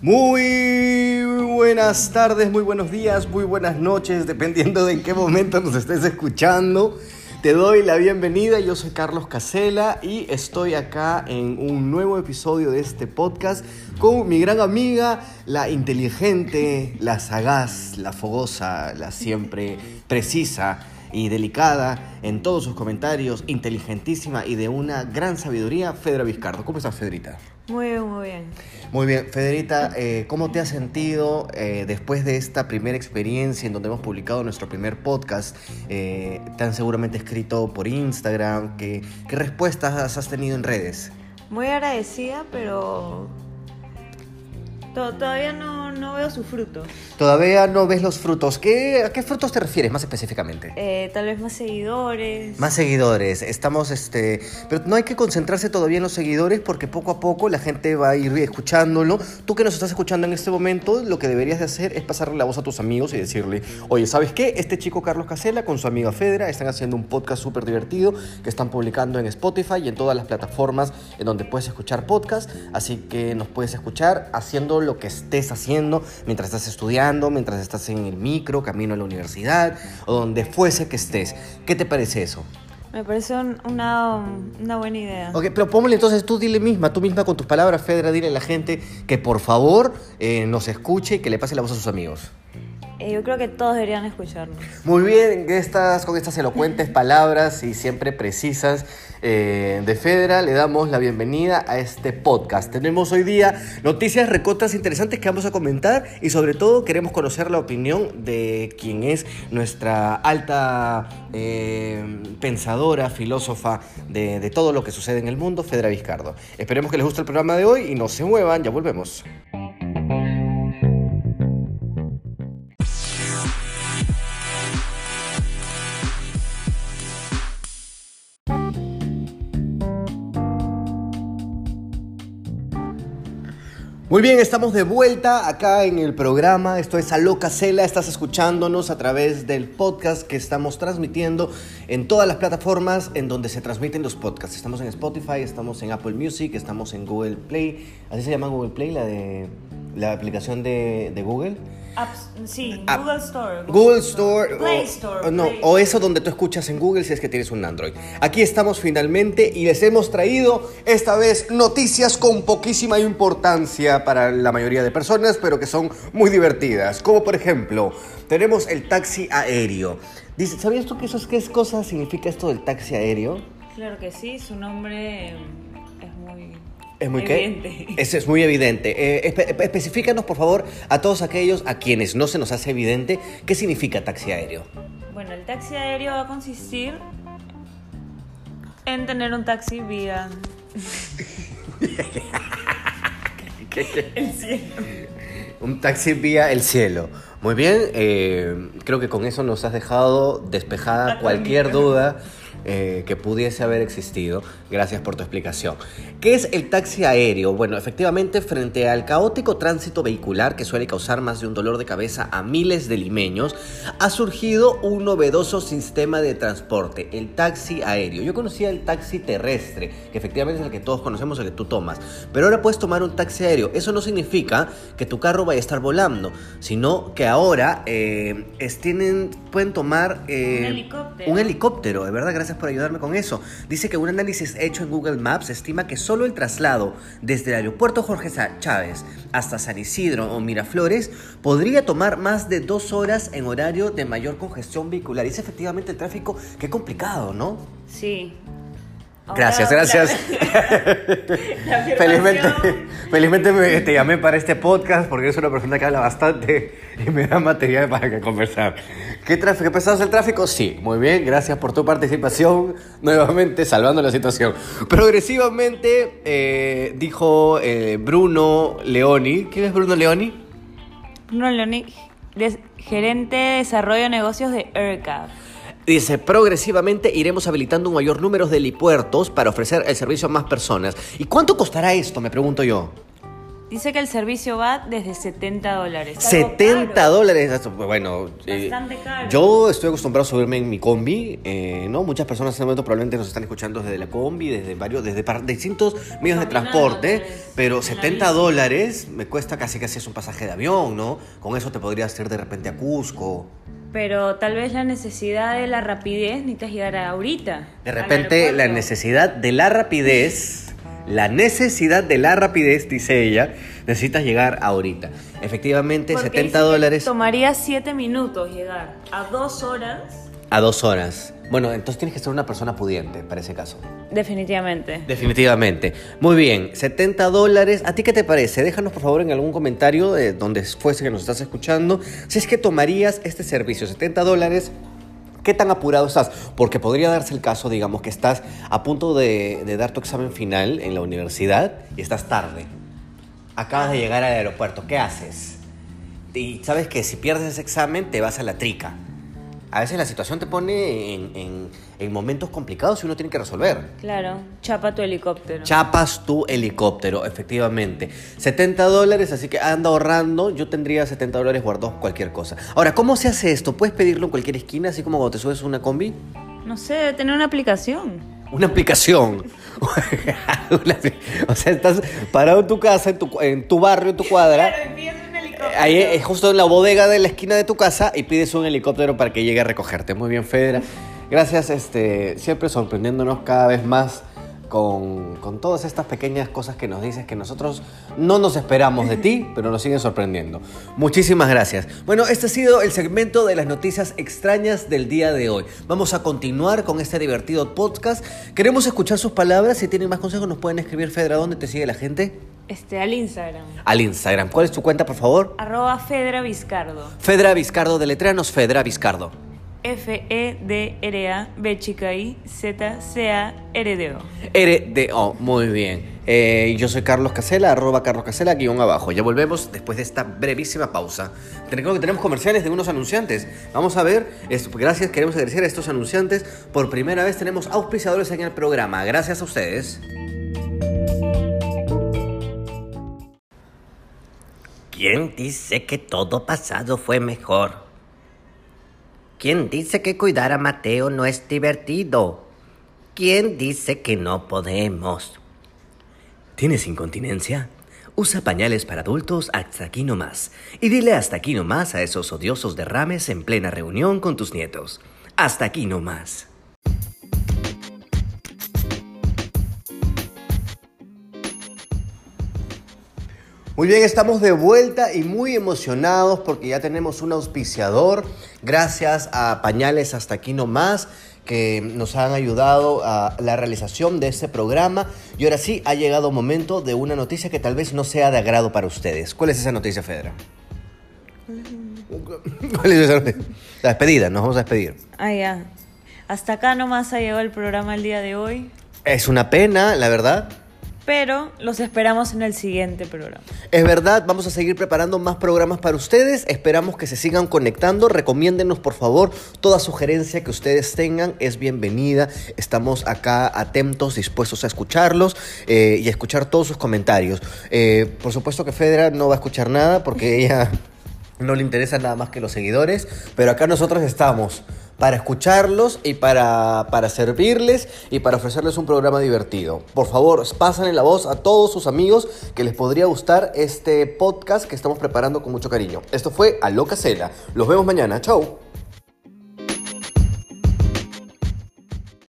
Muy buenas tardes, muy buenos días, muy buenas noches, dependiendo de en qué momento nos estés escuchando. Te doy la bienvenida, yo soy Carlos Casela y estoy acá en un nuevo episodio de este podcast con mi gran amiga, la inteligente, la sagaz, la fogosa, la siempre precisa y delicada en todos sus comentarios, inteligentísima y de una gran sabiduría, Fedra Vizcardo. ¿Cómo estás, Fedrita? Muy bien, muy bien. Muy bien, Federita, eh, ¿cómo te has sentido eh, después de esta primera experiencia en donde hemos publicado nuestro primer podcast? Eh, te han seguramente escrito por Instagram. ¿Qué, ¿Qué respuestas has tenido en redes? Muy agradecida, pero to- todavía no, no veo sus frutos. Todavía no ves los frutos. ¿Qué, ¿A qué frutos te refieres más específicamente? Eh, tal vez más seguidores. Más seguidores, estamos, este, pero no hay que concentrarse todavía en los seguidores porque poco a poco la gente va a ir escuchándolo. Tú que nos estás escuchando en este momento, lo que deberías de hacer es pasarle la voz a tus amigos y decirle, oye, ¿sabes qué? Este chico Carlos Casela con su amiga Fedra están haciendo un podcast súper divertido que están publicando en Spotify y en todas las plataformas en donde puedes escuchar podcast, así que nos puedes escuchar haciendo lo que estés haciendo mientras estás estudiando, mientras estás en el micro, camino a la universidad o donde fuese que estés. ¿Qué te parece eso? Me parece un- una, una buena idea. Ok, pero póngale entonces tú dile misma, tú misma con tus palabras, Fedra, dile a la gente que por favor eh, nos escuche y que le pase la voz a sus amigos. Eh, yo creo que todos deberían escucharnos. Muy bien, con estas elocuentes palabras y siempre precisas eh, de Fedra, le damos la bienvenida a este podcast. Tenemos hoy día noticias recotas interesantes que vamos a comentar y sobre todo queremos conocer la opinión de quien es nuestra alta eh, pensadora, filósofa de, de todo lo que sucede en el mundo, Fedra Vizcardo. Esperemos que les guste el programa de hoy y no se muevan, ya volvemos. Muy bien, estamos de vuelta acá en el programa. Esto es Aló Casela. Estás escuchándonos a través del podcast que estamos transmitiendo en todas las plataformas en donde se transmiten los podcasts. Estamos en Spotify, estamos en Apple Music, estamos en Google Play. ¿Así se llama Google Play, la de la aplicación de Google? Apps, sí, Google Store. Google Store, Play Store. o no, Play o eso donde tú escuchas en Google si es que tienes un Android. Aquí estamos finalmente y les hemos traído esta vez noticias con poquísima importancia para la mayoría de personas, pero que son muy divertidas. Como por ejemplo, tenemos el taxi aéreo. Dice, ¿sabías tú que eso es qué es cosa significa esto del taxi aéreo? Claro que sí, su nombre es muy, evidente. qué? Es muy evidente. Eh, espe- especifícanos, por favor, a todos aquellos a quienes no se nos hace evidente qué significa taxi aéreo. Bueno, el taxi aéreo va a consistir en tener un taxi vía el cielo. Un taxi vía el cielo. Muy bien, eh, creo que con eso nos has dejado despejada cualquier duda eh, que pudiese haber existido. Gracias por tu explicación. ¿Qué es el taxi aéreo? Bueno, efectivamente, frente al caótico tránsito vehicular que suele causar más de un dolor de cabeza a miles de limeños, ha surgido un novedoso sistema de transporte, el taxi aéreo. Yo conocía el taxi terrestre, que efectivamente es el que todos conocemos, el que tú tomas, pero ahora puedes tomar un taxi aéreo. Eso no significa que tu carro vaya a estar volando, sino que ahora eh, es- tienen, pueden tomar eh, Un helicóptero. un helicóptero, de verdad, gracias por ayudarme con eso. Dice que un análisis hecho en Google Maps estima que solo el traslado desde el aeropuerto Jorge Chávez hasta San Isidro o Miraflores podría tomar más de dos horas en horario de mayor congestión vehicular. Y es efectivamente el tráfico, qué complicado, ¿no? Sí. Gracias, gracias. la- la Felizmente, felizmente me- te llamé para este podcast porque eres una persona que habla bastante y me da material para que conversar. ¿Qué tráfico? ¿Qué pesado es el tráfico? Sí, muy bien, gracias por tu participación, nuevamente salvando la situación. Progresivamente, eh, dijo eh, Bruno Leoni. ¿Quién es Bruno Leoni? Bruno Leoni, gerente de desarrollo de negocios de ERCAF. Dice, progresivamente iremos habilitando un mayor número de helipuertos para ofrecer el servicio a más personas. ¿Y cuánto costará esto? Me pregunto yo. Dice que el servicio va desde 70 dólares. Algo 70 caro. dólares. eso, Bueno, eh, Bastante caro. yo estoy acostumbrado a subirme en mi combi, eh, ¿no? Muchas personas en este momento probablemente nos están escuchando desde la combi, desde varios, desde distintos medios de transporte, pues, pero en la 70 bici. dólares me cuesta casi casi es un pasaje de avión, ¿no? Con eso te podrías ir de repente a Cusco. Pero tal vez la necesidad de la rapidez necesitas llegar ahorita. De repente la necesidad de la rapidez, la necesidad de la rapidez, dice ella, necesitas llegar ahorita. Efectivamente, Porque 70 dice que dólares Tomaría 7 minutos llegar a 2 horas. a dos horas. Bueno, entonces tienes que ser una persona pudiente para ese caso. Definitivamente. Definitivamente. Muy bien, 70 dólares. ¿A ti qué te parece? Déjanos por favor en algún comentario de donde fuese que nos estás escuchando. Si es que tomarías este servicio, 70 dólares. ¿Qué tan apurado estás? Porque podría darse el caso, digamos, que estás a punto de, de dar tu examen final en la universidad y estás tarde. Acabas de llegar al aeropuerto. ¿Qué haces? Y sabes que si pierdes ese examen te vas a la trica. A veces la situación te pone en, en- en momentos complicados y uno tiene que resolver. Claro, chapa tu helicóptero. Chapas tu helicóptero, efectivamente. 70 dólares, así que anda ahorrando. Yo tendría 70 dólares guardados cualquier cosa. Ahora, ¿cómo se hace esto? ¿Puedes pedirlo en cualquier esquina, así como cuando te subes a una combi? no sé, debe tener una aplicación. Una aplicación. O sea, estás parado en tu casa, en tu, en tu barrio, en tu cuadra. Ahí es justo en la bodega de la esquina de tu casa y pides un helicóptero para que llegue a recogerte. Muy bien, Fedra. Gracias, este, siempre sorprendiéndonos cada vez más con, con todas estas pequeñas cosas que nos dices que nosotros no nos esperamos de ti, pero nos siguen sorprendiendo. Muchísimas gracias. Bueno, este ha sido el segmento de las noticias extrañas del día de hoy. Vamos a continuar con este divertido podcast. Queremos escuchar sus palabras. Si tienen más consejos, nos pueden escribir, Fedra, ¿dónde te sigue la gente? Este, al Instagram. Al Instagram. ¿Cuál es tu cuenta, por favor? Arroba Fedra Vizcardo. Fedra Vizcardo, deletréanos Fedra Vizcardo. E F-E-D-R-A B chica I Z C A R D O. RDO, muy bien. Eh, yo soy Carlos Casela, arroba Carlos Casela, guion abajo. Ya volvemos después de esta brevísima pausa. Recuerdo que tenemos comerciales de unos anunciantes. Vamos a ver, gracias, queremos agradecer a estos anunciantes. Por primera vez tenemos auspiciadores en el programa. Gracias a ustedes. ¿Quién dice que todo pasado fue mejor? ¿Quién dice que cuidar a Mateo no es divertido? ¿Quién dice que no podemos? ¿Tienes incontinencia? Usa pañales para adultos hasta aquí no más. Y dile hasta aquí no más a esos odiosos derrames en plena reunión con tus nietos. Hasta aquí no Muy bien, estamos de vuelta y muy emocionados porque ya tenemos un auspiciador. Gracias a Pañales Hasta Aquí No Más que nos han ayudado a la realización de este programa. Y ahora sí, ha llegado momento de una noticia que tal vez no sea de agrado para ustedes. ¿Cuál es esa noticia, Fedra? ¿Cuál es esa noticia? La despedida, nos vamos a despedir. Ah, ya. Hasta acá nomás ha llegado el programa el día de hoy. Es una pena, la verdad. Pero los esperamos en el siguiente programa. Es verdad, vamos a seguir preparando más programas para ustedes. Esperamos que se sigan conectando. Recomiéndenos, por favor, toda sugerencia que ustedes tengan es bienvenida. Estamos acá atentos, dispuestos a escucharlos eh, y a escuchar todos sus comentarios. Eh, por supuesto que Fedra no va a escuchar nada porque ella no le interesa nada más que los seguidores, pero acá nosotros estamos para escucharlos y para, para servirles y para ofrecerles un programa divertido. Por favor, pasen la voz a todos sus amigos que les podría gustar este podcast que estamos preparando con mucho cariño. Esto fue Aloca Cela. Los vemos mañana. Chau.